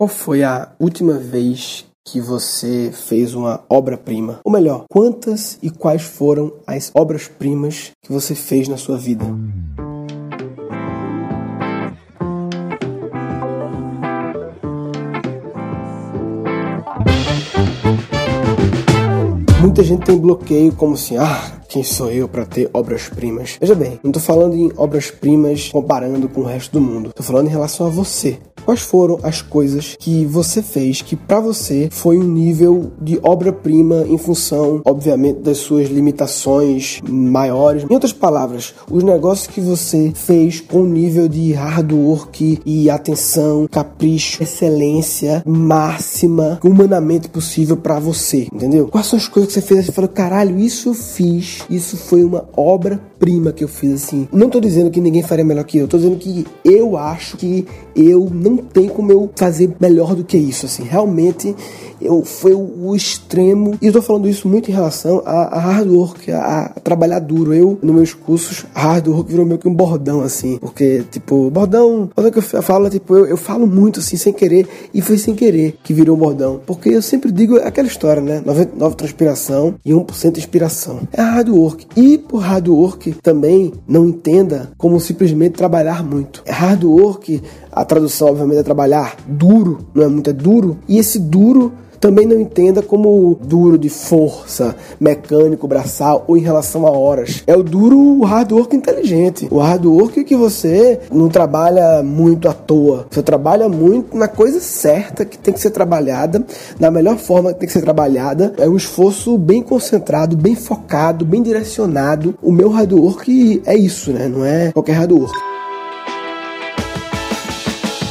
Qual foi a última vez que você fez uma obra-prima? Ou melhor, quantas e quais foram as obras-primas que você fez na sua vida? Muita gente tem bloqueio como assim, ah, quem sou eu para ter obras-primas? Veja bem, não tô falando em obras-primas comparando com o resto do mundo. Tô falando em relação a você. Quais foram as coisas que você fez que para você foi um nível de obra-prima em função, obviamente, das suas limitações maiores? Em outras palavras, os negócios que você fez com nível de hard work e atenção, capricho, excelência máxima, humanamente possível para você, entendeu? Quais são as coisas que você fez e falou, caralho, isso eu fiz, isso foi uma obra-prima que eu fiz assim. Não tô dizendo que ninguém faria melhor que eu, tô dizendo que eu acho que eu não tem como eu fazer melhor do que isso, assim. Realmente, eu foi o, extremo. E eu tô falando isso muito em relação a, a hard work, a, a, trabalhar duro. Eu, nos meus cursos, hard work virou meio que um bordão, assim. Porque, tipo, bordão, bordão que eu falo, tipo, eu, eu falo muito, assim, sem querer. E foi sem querer que virou bordão. Porque eu sempre digo aquela história, né? 99 transpiração e 1% inspiração. É hard work. E por hard work também não entenda como simplesmente trabalhar muito. É hard work, a tradução, obviamente, é trabalhar duro, não é muito, é duro. E esse duro também não entenda como duro de força, mecânico, braçal ou em relação a horas. É o duro hard work inteligente. O hard work que você não trabalha muito à toa. Você trabalha muito na coisa certa que tem que ser trabalhada, na melhor forma que tem que ser trabalhada. É um esforço bem concentrado, bem focado, bem direcionado. O meu hard work é isso, né? Não é qualquer hard work.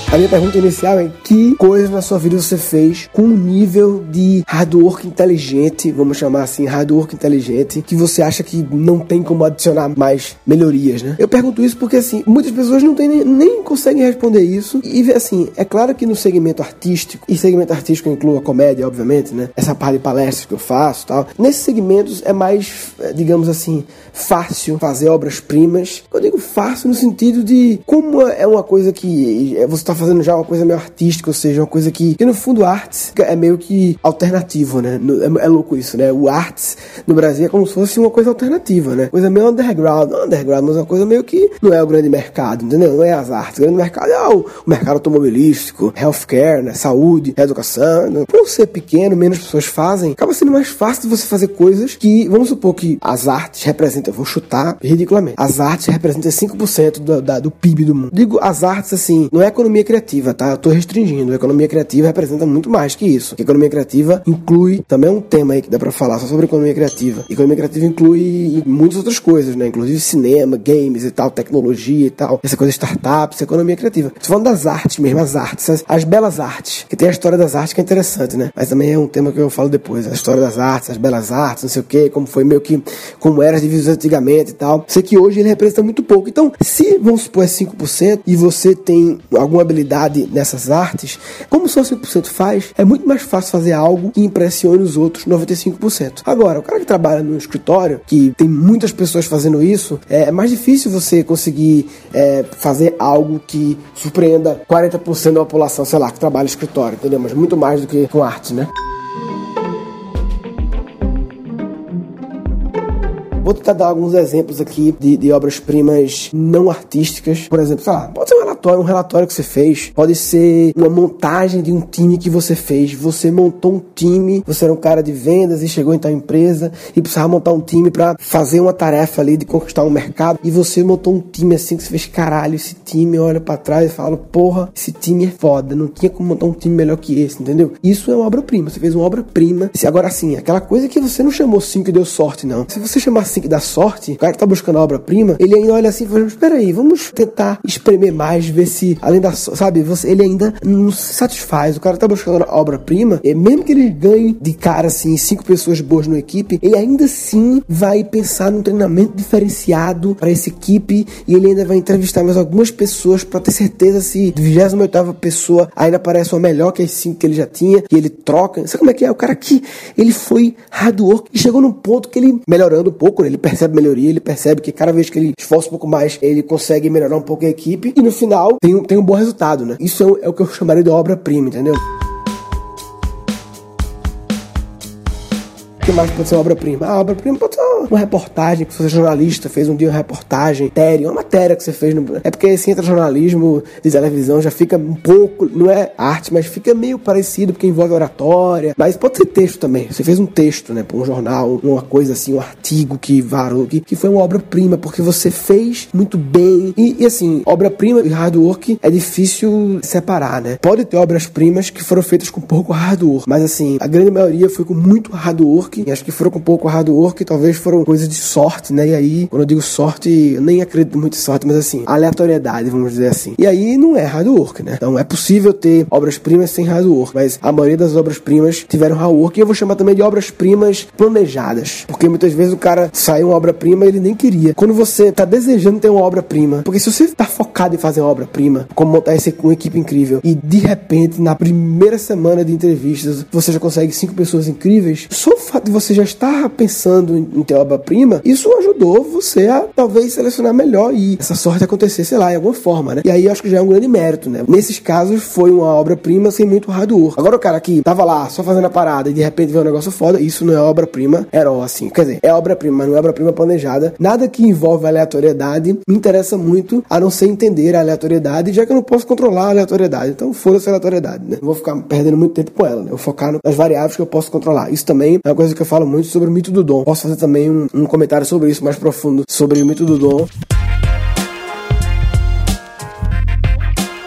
A minha pergunta inicial é: que coisas na sua vida você fez com um nível de hard work inteligente, vamos chamar assim, hard work inteligente, que você acha que não tem como adicionar mais melhorias, né? Eu pergunto isso porque, assim, muitas pessoas não têm nem, nem conseguem responder isso. E, assim, é claro que no segmento artístico, e segmento artístico inclui a comédia, obviamente, né? Essa parte de palestras que eu faço tal. Nesses segmentos é mais, eh, digamos assim, fácil fazer obras-primas. Eu digo fácil no sentido de como é uma coisa que você está fazendo já uma coisa meio artística, ou seja, uma coisa que, que no fundo artes é meio que alternativo, né? É, é, louco isso, né? O arts no Brasil é como se fosse uma coisa alternativa, né? Coisa meio underground, não underground, mas uma coisa meio que não é o grande mercado, entendeu? Não é as artes. O grande mercado é o, o mercado automobilístico, healthcare, né? Saúde, educação. Né? Por ser pequeno, menos pessoas fazem, acaba sendo mais fácil você fazer coisas que, vamos supor que as artes representam, vou chutar ridiculamente, as artes representam 5% do, da, do PIB do mundo. Digo as artes assim, não é economia criativa, tá? Eu tô restringindo. A economia criativa representa muito mais que isso. A economia criativa inclui também um tema aí que dá para falar só sobre economia criativa. A economia criativa inclui muitas outras coisas, né? Inclusive cinema, games e tal, tecnologia e tal. Essa coisa de startups, economia criativa. Tô falando das artes mesmo, as artes, as, as belas artes. Que tem a história das artes que é interessante, né? Mas também é um tema que eu falo depois. A história das artes, as belas artes, não sei o que, como foi meio que, como era as divisões antigamente e tal. Sei que hoje ele representa muito pouco. Então, se vamos supor é 5% e você tem alguma habilidade nessas artes, como só 5% faz, é muito mais fácil fazer algo que impressione os outros 95%. Agora, o cara que trabalha no escritório, que tem muitas pessoas fazendo isso, é mais difícil você conseguir é, fazer algo que surpreenda 40% da população, sei lá, que trabalha no escritório, entendeu? Mas muito mais do que com arte, né? Vou tentar dar alguns exemplos aqui de, de obras-primas não artísticas. Por exemplo, sei lá, pode ser um relatório, um relatório que você fez, pode ser uma montagem de um time que você fez. Você montou um time, você era um cara de vendas e chegou em tal empresa e precisava montar um time para fazer uma tarefa ali de conquistar um mercado. E você montou um time assim que você fez, caralho, esse time olha para trás e fala, porra, esse time é foda, não tinha como montar um time melhor que esse, entendeu? Isso é uma obra-prima, você fez uma obra-prima. Agora sim, aquela coisa que você não chamou cinco e deu sorte, não. Se você chamar assim que dá sorte, o cara que tá buscando a obra-prima, ele ainda olha assim e fala, espera aí, vamos tentar espremer mais, ver se, além da, sabe, você, ele ainda não se satisfaz. O cara tá buscando a obra-prima, e mesmo que ele ganhe de cara, assim, cinco pessoas boas na equipe, ele ainda assim vai pensar num treinamento diferenciado para essa equipe e ele ainda vai entrevistar mais algumas pessoas para ter certeza se de 28 pessoa ainda parece uma melhor que as cinco que ele já tinha e ele troca. Sabe como é que é? O cara aqui, ele foi hard work e chegou num ponto que ele, melhorando um pouco, ele percebe melhoria, ele percebe que cada vez que ele esforça um pouco mais, ele consegue melhorar um pouco a equipe e no final tem, tem um bom resultado, né? Isso é, é o que eu chamaria de obra-prima, entendeu? Que mais pode ser obra-prima? A obra-prima pode ser uma reportagem que você é jornalista, fez um dia uma reportagem, matéria, uma matéria que você fez. No... É porque se entra jornalismo de televisão já fica um pouco, não é arte, mas fica meio parecido porque envolve oratória. Mas pode ser texto também. Você fez um texto, né, para um jornal, uma coisa assim, um artigo que varou, que, que foi uma obra-prima, porque você fez muito bem. E, e assim, obra-prima e hard work é difícil separar, né? Pode ter obras-primas que foram feitas com pouco hard work, mas assim, a grande maioria foi com muito hard work acho que foram com pouco hard work, talvez foram coisas de sorte, né? E aí, quando eu digo sorte, nem acredito muito em sorte, mas assim, aleatoriedade, vamos dizer assim. E aí não é hard work, né? Então é possível ter obras-primas sem hard work, mas a maioria das obras-primas tiveram hard work e eu vou chamar também de obras-primas planejadas, porque muitas vezes o cara sai uma obra-prima e ele nem queria. Quando você tá desejando ter uma obra-prima, porque se você tá focado em fazer uma obra-prima, como montar esse, uma equipe incrível, e de repente, na primeira semana de entrevistas, você já consegue cinco pessoas incríveis, só o fato de você já estar pensando em, ter obra-prima, isso ajudou você a talvez selecionar melhor e essa sorte acontecer, sei lá, em alguma forma, né? E aí acho que já é um grande mérito, né? Nesses casos foi uma obra-prima sem muito hard work. Agora o cara que tava lá só fazendo a parada e de repente vê um negócio foda, isso não é obra-prima herói, assim. Quer dizer, é obra-prima, mas não é obra-prima planejada. Nada que envolve aleatoriedade me interessa muito, a não ser entender a aleatoriedade, já que eu não posso controlar a aleatoriedade. Então foda-se a aleatoriedade, né? Não vou ficar perdendo muito tempo com ela, né? Eu vou focar nas variáveis que eu posso controlar. Isso também é uma coisa que eu falo muito sobre o mito do dom. Posso fazer também um, um comentário sobre isso mais profundo, sobre o mito do dom.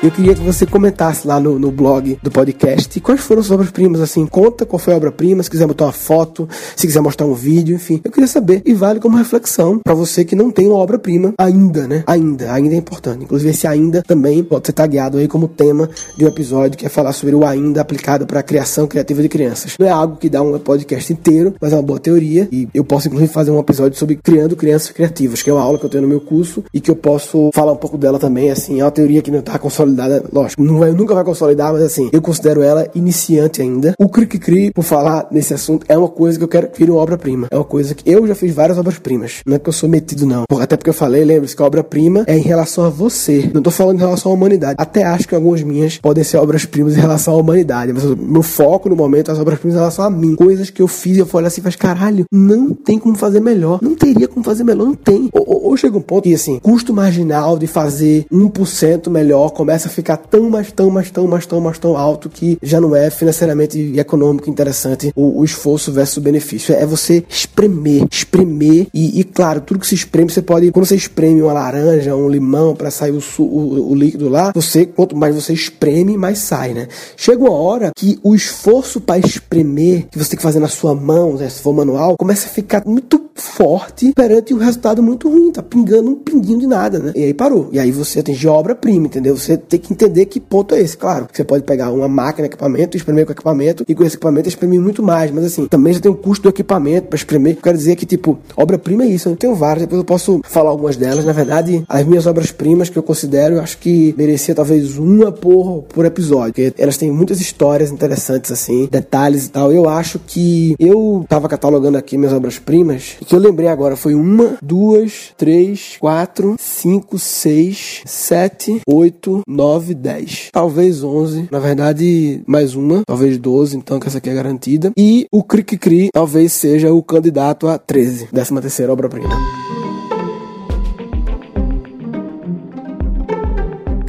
Eu queria que você comentasse lá no, no blog do podcast quais foram suas obras-primas, assim, conta qual foi a obra-prima, se quiser botar uma foto, se quiser mostrar um vídeo, enfim. Eu queria saber e vale como reflexão para você que não tem uma obra-prima ainda, né? Ainda, ainda é importante. Inclusive esse ainda também pode ser tagueado aí como tema de um episódio que é falar sobre o ainda aplicado para a criação criativa de crianças. Não é algo que dá um podcast inteiro, mas é uma boa teoria e eu posso inclusive fazer um episódio sobre criando crianças criativas, que é uma aula que eu tenho no meu curso e que eu posso falar um pouco dela também, assim, é uma teoria que não está consolidada consolidada, lógico, não vai, nunca vai consolidar, mas assim, eu considero ela iniciante ainda. O Cri Cri, por falar nesse assunto, é uma coisa que eu quero que vire uma obra-prima. É uma coisa que eu já fiz várias obras-primas. Não é que eu sou metido, não. Até porque eu falei, lembre-se que a obra-prima é em relação a você. Não tô falando em relação à humanidade. Até acho que algumas minhas podem ser obras-primas em relação à humanidade. Mas meu foco no momento é as obras-primas em relação a mim. Coisas que eu fiz e eu falei assim, faz caralho, não tem como fazer melhor. Não teria como fazer melhor, não tem. Ou, ou, ou chega um ponto que assim, custo marginal de fazer 1% melhor começa começa a ficar tão, mas tão, mas tão, mas tão, mas tão alto que já não é financeiramente e econômico interessante o, o esforço versus o benefício. É você espremer, espremer e, e, claro, tudo que se espreme, você pode, quando você espreme uma laranja, um limão para sair o, o, o, líquido lá, você, quanto mais você espreme, mais sai, né? Chega uma hora que o esforço para espremer, que você tem que fazer na sua mão, né, se for manual, começa a ficar muito forte perante o resultado muito ruim, tá pingando um pinguinho de nada, né? E aí parou. E aí você atingiu a obra-prima, entendeu? Você tem que entender que ponto é esse. Claro, você pode pegar uma máquina, equipamento, espremer com equipamento, e com esse equipamento espremer muito mais. Mas assim, também já tem o custo do equipamento para espremer. Eu quero dizer que, tipo, obra-prima é isso. Eu tenho várias, depois eu posso falar algumas delas. Na verdade, as minhas obras-primas que eu considero, eu acho que merecia talvez uma por, por episódio. Porque elas têm muitas histórias interessantes, assim, detalhes e tal. Eu acho que eu tava catalogando aqui minhas obras-primas, e que eu lembrei agora foi uma, duas, três, quatro, cinco, seis, sete, oito, 9, 10. Talvez 11. Na verdade, mais uma. Talvez 12, então, que essa aqui é garantida. E o Cric Cri talvez seja o candidato a 13. 13 terceira obra-prima.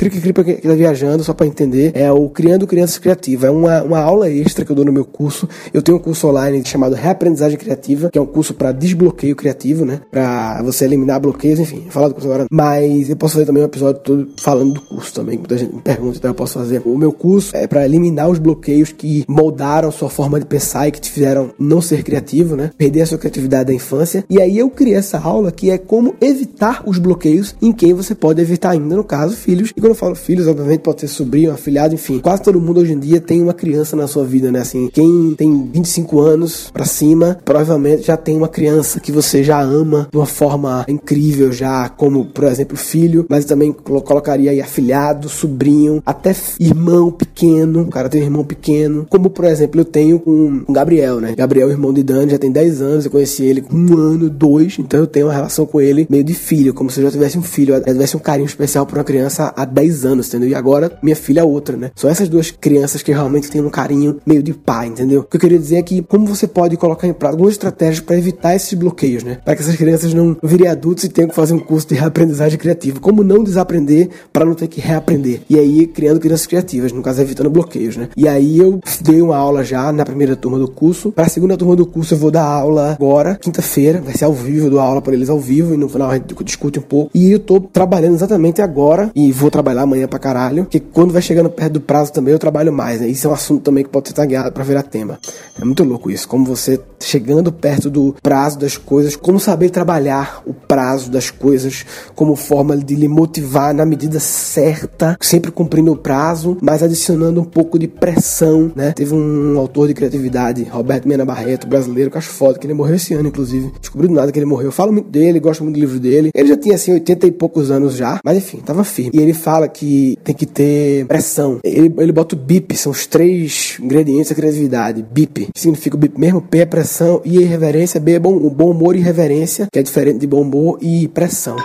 Cric Cri pra quem tá viajando, só para entender, é o Criando Crianças Criativas. É uma, uma aula extra que eu dou no meu curso. Eu tenho um curso online chamado Reaprendizagem Criativa, que é um curso para desbloqueio criativo, né? Para você eliminar bloqueios, enfim, falar do curso agora. Mas eu posso fazer também um episódio todo falando do curso também, muita gente me pergunta, então eu posso fazer. O meu curso é para eliminar os bloqueios que moldaram sua forma de pensar e que te fizeram não ser criativo, né? Perder a sua criatividade da infância. E aí eu criei essa aula que é como evitar os bloqueios em quem você pode evitar ainda, no caso, filhos. E quando eu falo filhos, obviamente pode ser sobrinho, afilhado, enfim. Quase todo mundo hoje em dia tem uma criança na sua vida, né? Assim, quem tem 25 anos para cima, provavelmente já tem uma criança que você já ama de uma forma incrível, já como, por exemplo, filho, mas também colocaria aí afilhado, sobrinho, até irmão pequeno. O cara tem um irmão pequeno, como por exemplo eu tenho com o Gabriel, né? Gabriel, irmão de Dani, já tem 10 anos, eu conheci ele com um ano, dois, então eu tenho uma relação com ele meio de filho, como se eu já tivesse um filho, eu tivesse um carinho especial por uma criança há 10 anos, entendeu? E agora minha filha é outra, né? São essas duas crianças que realmente têm um carinho meio de pai, entendeu? O que eu queria dizer é que como você pode colocar em prática algumas estratégias para evitar esses bloqueios, né? Para que essas crianças não virem adultos e tenham que fazer um curso de reaprendizagem criativa. Como não desaprender para não ter que reaprender. E aí criando crianças criativas, no caso evitando bloqueios, né? E aí eu dei uma aula já na primeira turma do curso. Para a segunda turma do curso eu vou dar aula agora, quinta-feira, vai ser ao vivo, eu dou aula para eles ao vivo e no final a gente discute um pouco. E eu tô trabalhando exatamente agora e vou trabalhar amanhã pra caralho, que quando vai chegando perto do prazo também eu trabalho mais, né? Isso é um assunto também que pode ser tagueado para virar tema. É muito louco isso, como você chegando perto do prazo das coisas, como saber trabalhar o prazo das coisas como forma de lhe motivar na medida certa, sempre cumprindo o prazo, mas adicionando um pouco de pressão, né? Teve um autor de criatividade, Roberto Mena Barreto, brasileiro, que acho foda, que ele morreu esse ano, inclusive. Descobri do nada que ele morreu. Eu falo muito dele, gosto muito do livro dele. Ele já tinha, assim, 80 e poucos anos já, mas enfim, tava firme. E ele fala que tem que ter pressão. Ele, ele bota o BIP, são os três ingredientes da criatividade. BIP, significa o BIP mesmo, P é pressão, I é irreverência, B é bom, bom humor e irreverência, que é diferente de bom humor e pressão.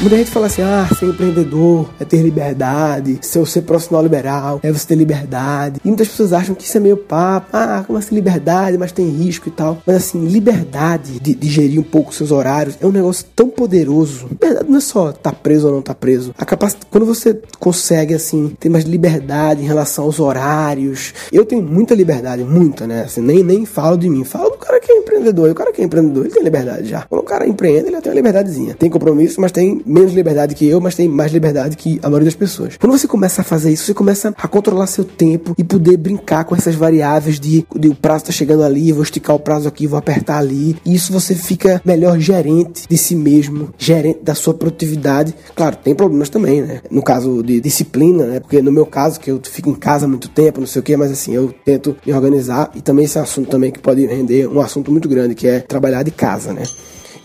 Muita gente fala assim: ah, ser empreendedor é ter liberdade, ser, ser profissional liberal é você ter liberdade. E muitas pessoas acham que isso é meio papo, ah, como assim liberdade, mas tem risco e tal. Mas assim, liberdade de, de gerir um pouco seus horários é um negócio tão poderoso. Liberdade não é só estar tá preso ou não tá preso. A capacidade, quando você consegue, assim, ter mais liberdade em relação aos horários. Eu tenho muita liberdade, muita, né? Assim, nem, nem falo de mim, falo do cara que é empreendedor. E o cara que é empreendedor, ele tem liberdade já. Quando o cara empreende, ele tem uma liberdadezinha. Tem compromisso, mas tem menos liberdade que eu, mas tem mais liberdade que a maioria das pessoas. Quando você começa a fazer isso, você começa a controlar seu tempo e poder brincar com essas variáveis de, de o prazo tá chegando ali, vou esticar o prazo aqui, vou apertar ali. E isso você fica melhor gerente de si mesmo, gerente da sua produtividade. Claro, tem problemas também, né? No caso de disciplina, né? Porque no meu caso, que eu fico em casa muito tempo, não sei o que, mas assim, eu tento me organizar. E também esse é assunto também que pode render um assunto muito grande, que é trabalhar de casa, né?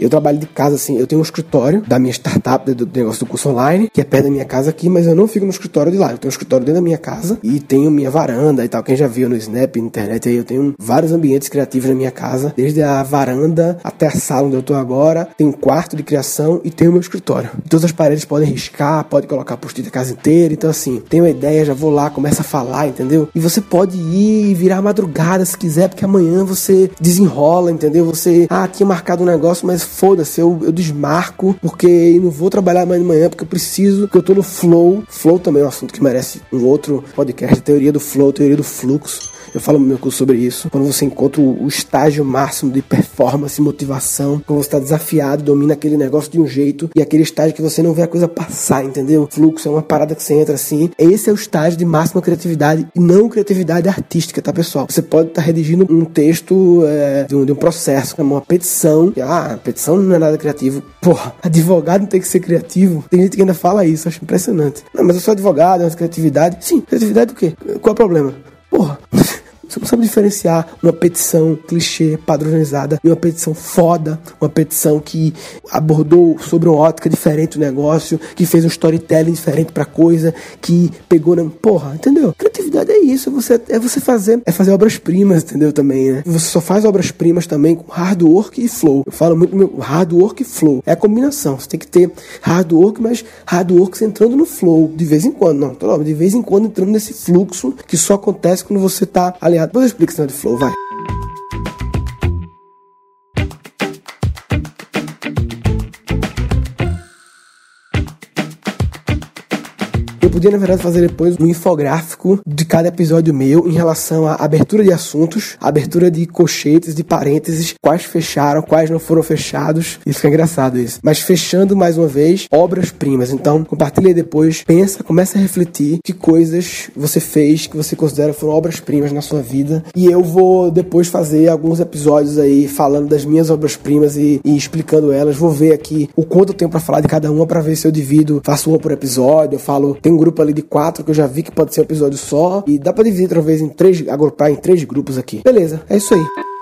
Eu trabalho de casa, assim, eu tenho um escritório da minha startup, do, negócio do curso online, que é perto da minha casa aqui, mas eu não fico no escritório de lá. Eu tenho um escritório dentro da minha casa e tenho minha varanda e tal. Quem já viu no Snap, na internet aí, eu tenho vários ambientes criativos na minha casa, desde a varanda até a sala onde eu tô agora. Tem um quarto de criação e tenho o meu escritório. Todas as paredes podem riscar, pode colocar post-it a casa inteira. Então, assim, tenho uma ideia, já vou lá, começa a falar, entendeu? E você pode ir virar madrugada se quiser, porque amanhã você desenrola, entendeu? Você, ah, tinha marcado um negócio, mas foda-se, eu, eu desmarco porque não vou trabalhar mais de manhã porque eu preciso, porque eu tô no flow. Flow também é um assunto que merece um outro podcast, teoria do flow, teoria do fluxo. Eu falo no meu curso sobre isso. Quando você encontra o estágio máximo de performance e motivação, quando você está desafiado, domina aquele negócio de um jeito e aquele estágio que você não vê a coisa passar, entendeu? Fluxo é uma parada que você entra assim. Esse é o estágio de máxima criatividade e não criatividade artística, tá, pessoal? Você pode estar tá redigindo um texto é, de, um, de, um, processo, uma petição. Ah, petição não é nada criativo. Porra, advogado não tem que ser criativo. Tem gente que ainda fala isso, acho impressionante. Não, mas eu sou advogado, é uma criatividade. Sim, criatividade do quê? Qual é o problema? Porra. Você não sabe diferenciar uma petição clichê, padronizada, e uma petição foda, uma petição que abordou sobre uma ótica diferente o negócio, que fez um storytelling diferente pra coisa, que pegou na. Porra, entendeu? Criatividade é isso, você, é você fazer, é fazer obras-primas, entendeu? Também, né? Você só faz obras-primas também com hard work e flow. Eu falo muito meu hard work e flow. É a combinação. Você tem que ter hard work, mas hard work entrando no flow de vez em quando. Não, de vez em quando entrando nesse fluxo que só acontece quando você tá aliado eu explico esse de flow, vai. Podia, na verdade, fazer depois um infográfico de cada episódio meu em relação à abertura de assuntos, abertura de colchetes, de parênteses, quais fecharam, quais não foram fechados. Isso fica engraçado isso. Mas fechando mais uma vez, obras-primas. Então, compartilha depois, pensa, começa a refletir que coisas você fez que você considera foram obras-primas na sua vida. E eu vou depois fazer alguns episódios aí falando das minhas obras-primas e, e, explicando elas. Vou ver aqui o quanto eu tenho para falar de cada uma para ver se eu divido, faço uma por episódio, eu falo, tem um grupo ali de quatro que eu já vi que pode ser um episódio só e dá para dividir talvez em três, agrupar em três grupos aqui. Beleza, é isso aí.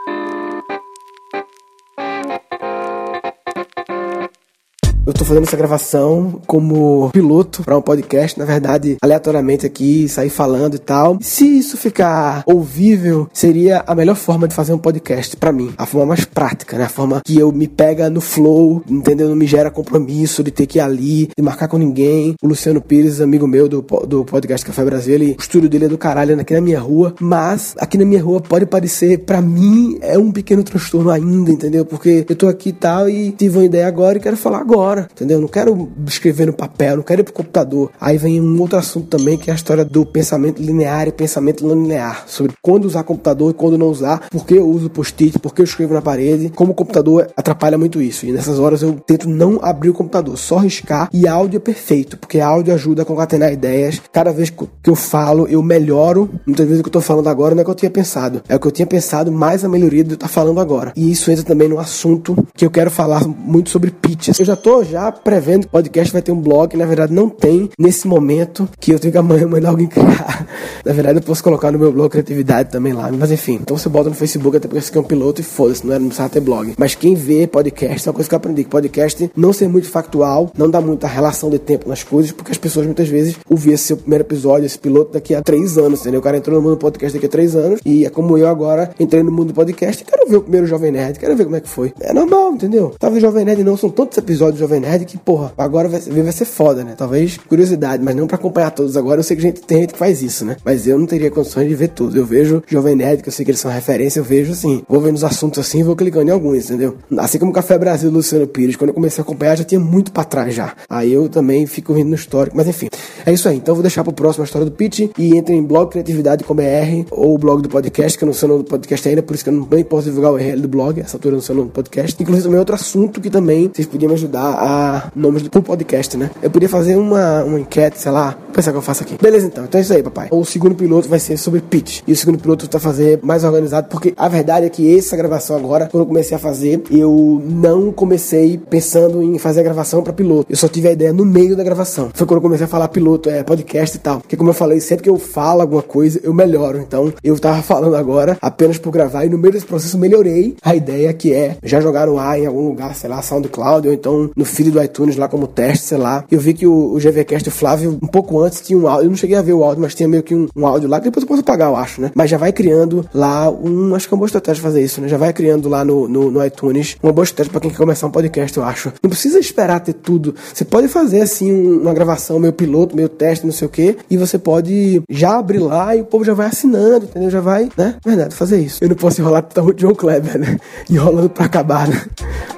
Eu tô fazendo essa gravação como piloto para um podcast, na verdade, aleatoriamente aqui, sair falando e tal. Se isso ficar ouvível, seria a melhor forma de fazer um podcast para mim. A forma mais prática, né? A forma que eu me pega no flow, entendeu? Não me gera compromisso de ter que ir ali, de marcar com ninguém. O Luciano Pires, amigo meu do, do podcast Café Brasil, ele, o estúdio dele é do caralho aqui na minha rua, mas aqui na minha rua pode parecer, para mim, é um pequeno transtorno ainda, entendeu? Porque eu tô aqui e tal e tive uma ideia agora e quero falar agora hora, entendeu? Não quero escrever no papel, não quero ir pro computador. Aí vem um outro assunto também, que é a história do pensamento linear e pensamento não linear, sobre quando usar computador e quando não usar, por que eu uso post-it, por que eu escrevo na parede, como o computador atrapalha muito isso. E nessas horas eu tento não abrir o computador, só riscar e áudio é perfeito, porque áudio ajuda a concatenar ideias. Cada vez que eu falo, eu melhoro. Muitas vezes o que eu tô falando agora não é o que eu tinha pensado, é o que eu tinha pensado, mais a melhoria do que eu tá falando agora. E isso entra também no assunto que eu quero falar muito sobre pitches. Eu já tô já prevendo que o podcast vai ter um blog, na verdade não tem nesse momento que eu tenho que amanhã mandar alguém criar. Na verdade eu posso colocar no meu blog criatividade também lá, mas enfim. Então você bota no Facebook até porque você quer um piloto e foda-se, não, é, não precisa ter blog. Mas quem vê podcast, é uma coisa que eu aprendi, que podcast não ser muito factual, não dá muita relação de tempo nas coisas, porque as pessoas muitas vezes ouvem esse seu primeiro episódio, esse piloto daqui a três anos, entendeu? O cara entrou no mundo do podcast daqui a três anos e é como eu agora entrei no mundo do podcast e quero ver o primeiro Jovem Nerd, quero ver como é que foi. É normal, entendeu? Talvez Jovem Nerd não, são tantos episódios do Jovem Nerd que, porra, agora vai, vai ser foda, né? Talvez curiosidade, mas não para acompanhar todos agora. Eu sei que gente tem gente que faz isso, né? Mas eu não teria condições de ver tudo. Eu vejo Jovem Nerd, que eu sei que eles são referência, eu vejo assim, vou vendo os assuntos assim e vou clicando em alguns, entendeu? Assim como Café Brasil Luciano Pires, quando eu comecei a acompanhar já tinha muito para trás já. Aí eu também fico vindo no histórico, mas enfim. É isso aí. Então eu vou deixar pro próximo a história do pitch e entre em blog criatividade com BR ou o blog do podcast, que eu não sei o nome do podcast ainda, por isso que eu não nem posso divulgar o URL do blog, essa altura eu não sei o nome do podcast. Inclusive também outro assunto que também vocês podiam me ajudar a nomes do podcast, né? Eu podia fazer uma, uma enquete, sei lá, pensar que eu faço aqui. Beleza então, então é isso aí, papai. O segundo piloto vai ser sobre pitch. E o segundo piloto tá fazer mais organizado, porque a verdade é que essa gravação agora, quando eu comecei a fazer, eu não comecei pensando em fazer a gravação para piloto. Eu só tive a ideia no meio da gravação. Foi quando eu comecei a falar piloto, é podcast e tal. Porque como eu falei, sempre que eu falo alguma coisa, eu melhoro. Então, eu tava falando agora apenas por gravar e no meio desse processo melhorei a ideia que é já jogar no ar em algum lugar, sei lá, SoundCloud ou então no feed do iTunes lá como teste, sei lá. Eu vi que o, o GVCast, o Flávio, um pouco antes tinha um áudio. Eu não cheguei a ver o áudio, mas tinha meio que um, um áudio lá que depois eu posso pagar, eu acho, né? Mas já vai criando lá um. Acho que é uma boa estratégia fazer isso, né? Já vai criando lá no, no, no iTunes uma boa estratégia para quem quer começar um podcast, eu acho. Não precisa esperar ter tudo. Você pode fazer assim uma gravação, meio piloto, meio teste, não sei o que, e você pode já abrir lá e o povo já vai assinando, entendeu? Já vai, né? Verdade, fazer isso. Eu não posso enrolar tão John Kleber, né? Enrolando pra acabar, né?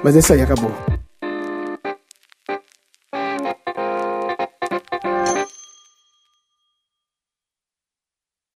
Mas é isso aí, acabou.